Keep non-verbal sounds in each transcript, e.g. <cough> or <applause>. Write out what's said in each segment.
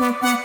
Mm-hmm. <laughs>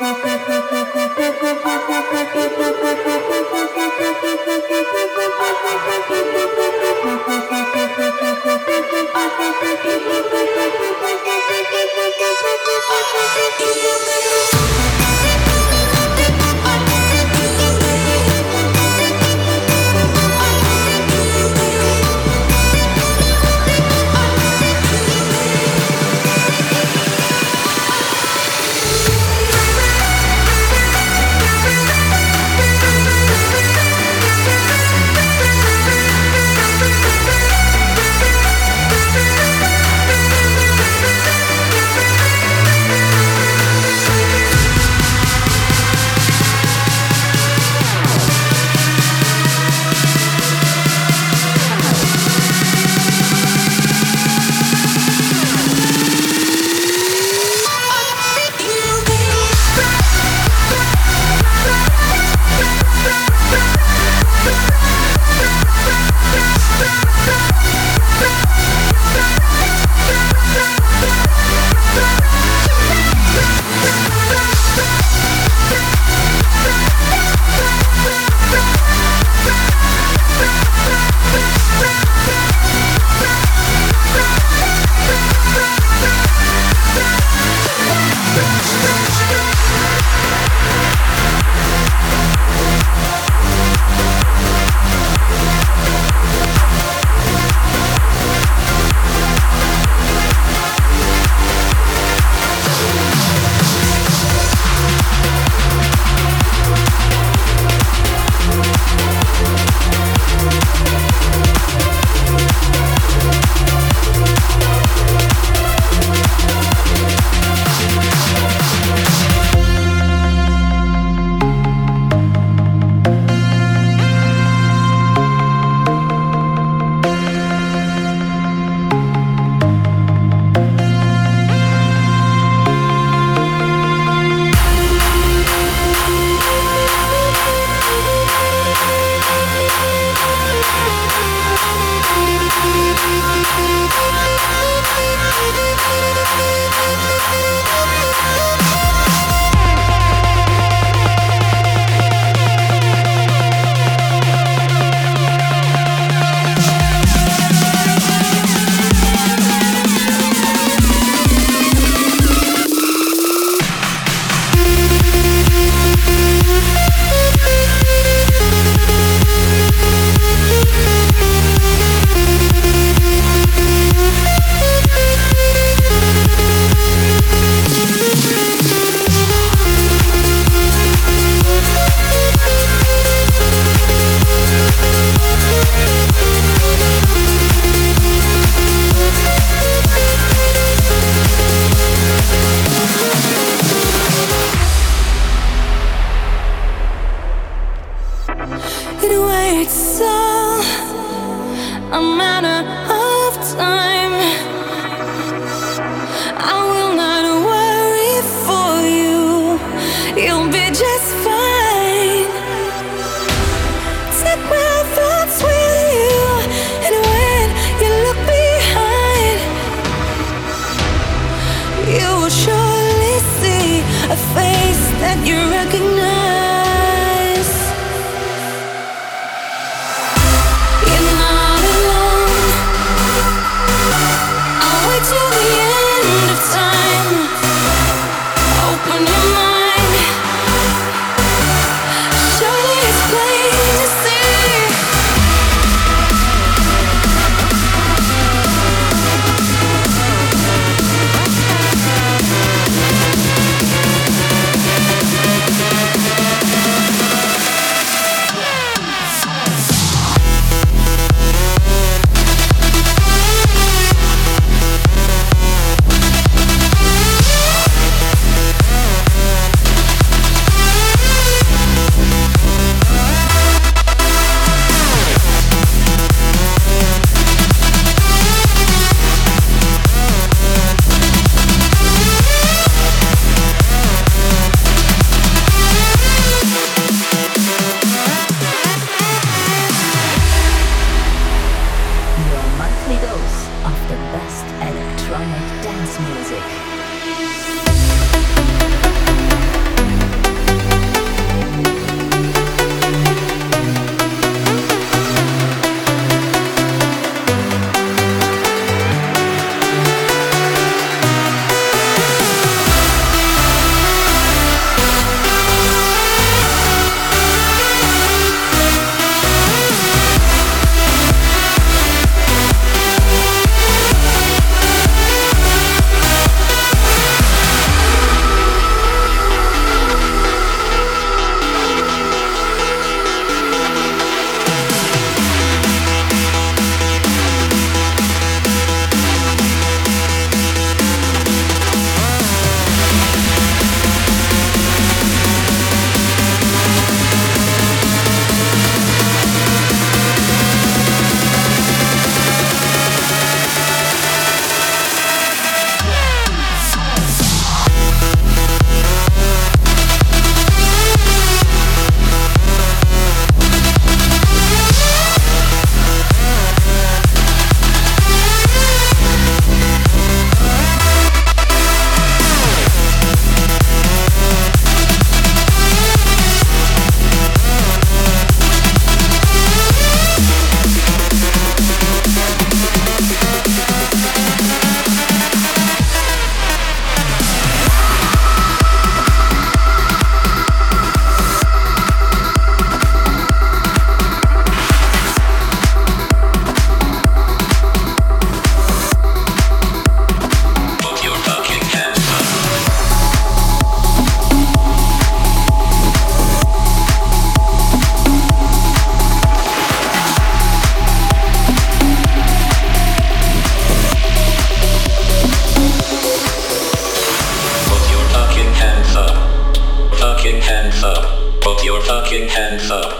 Put your fucking hands up.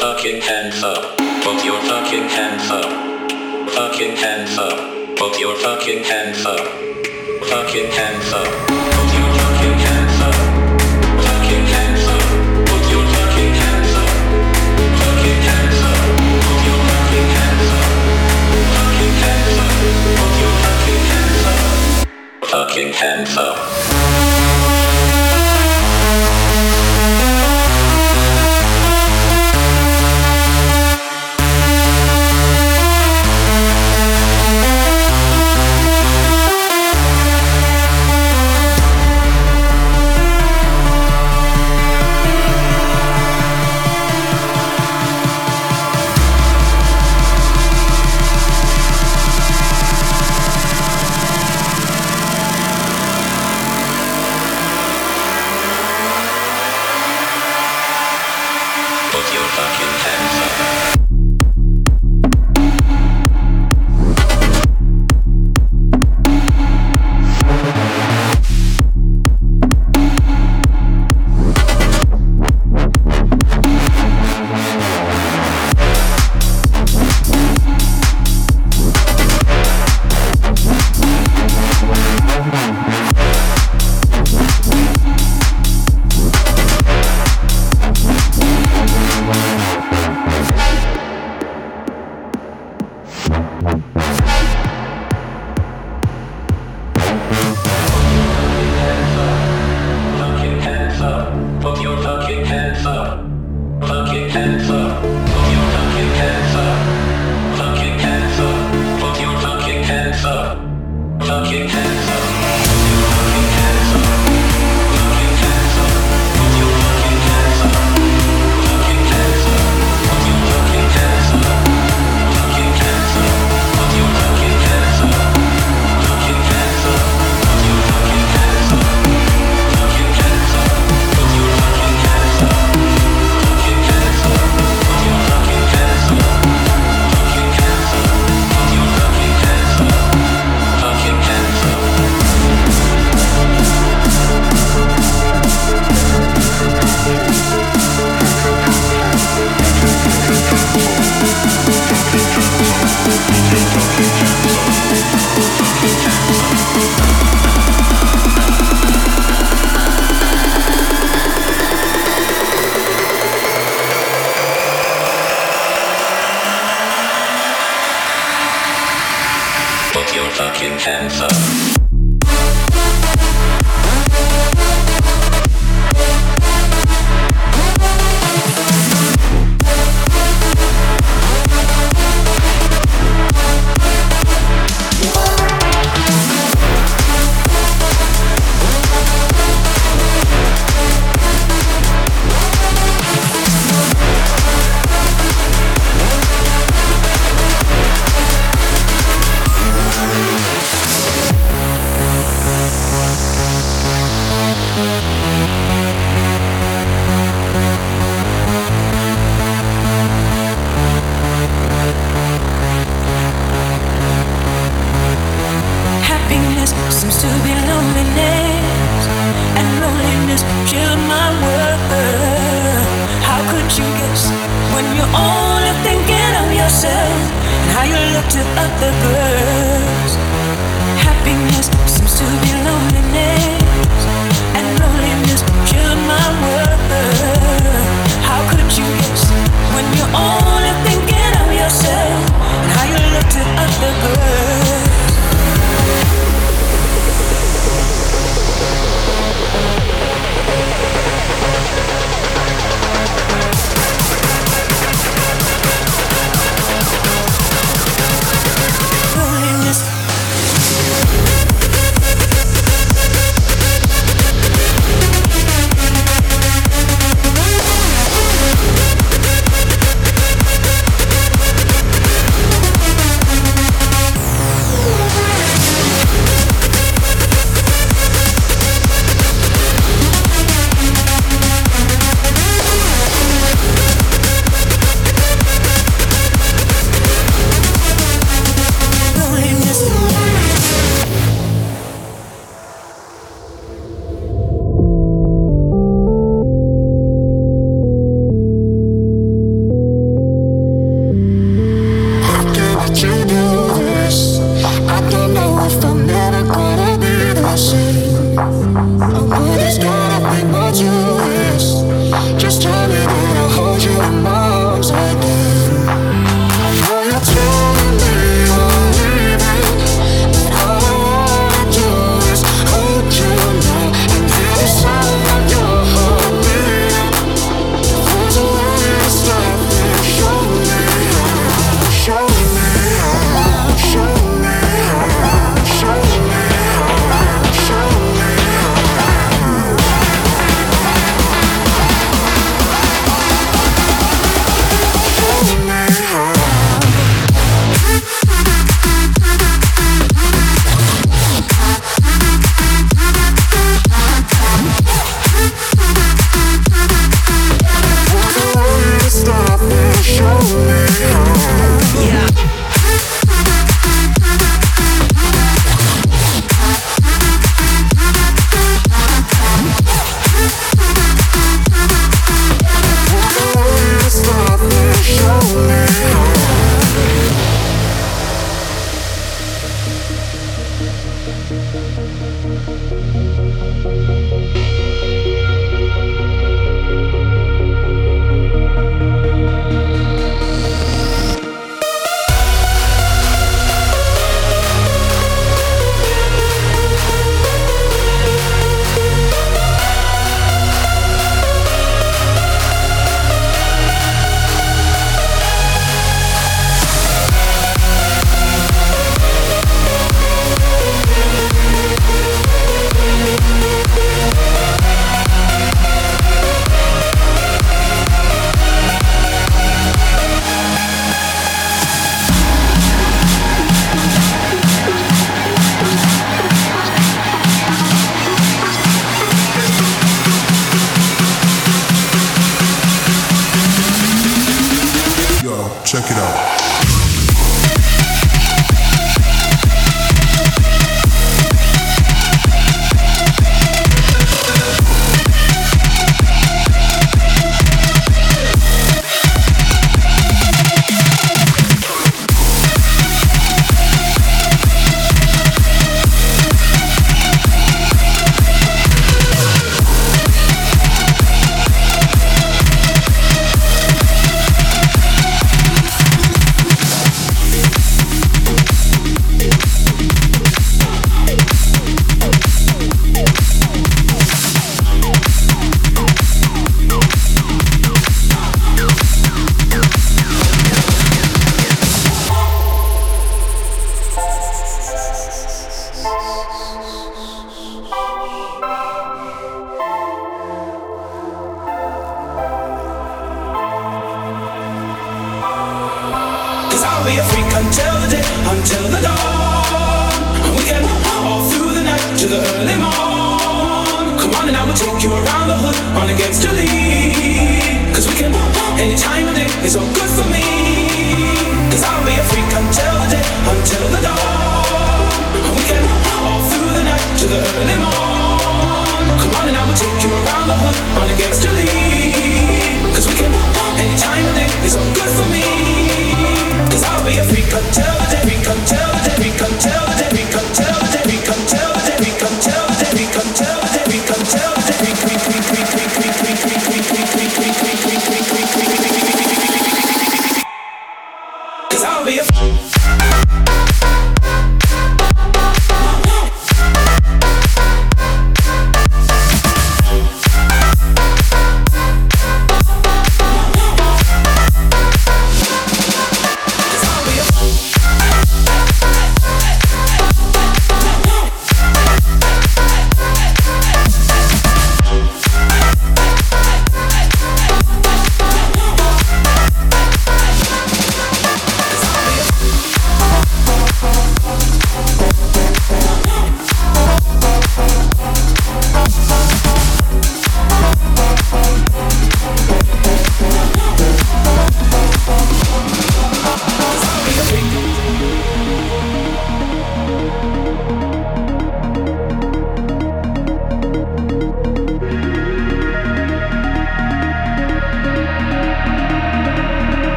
Fucking hands up. Put your fucking hands up. Fucking hands up. Put your fucking hands up. Fucking hands up. Put your fucking hands up. Fucking hands up. Put your fucking hands up. Fucking hands up. Put your fucking hands up. Fucking hands up. Put your fucking hands up.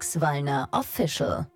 Alex Wallner Official.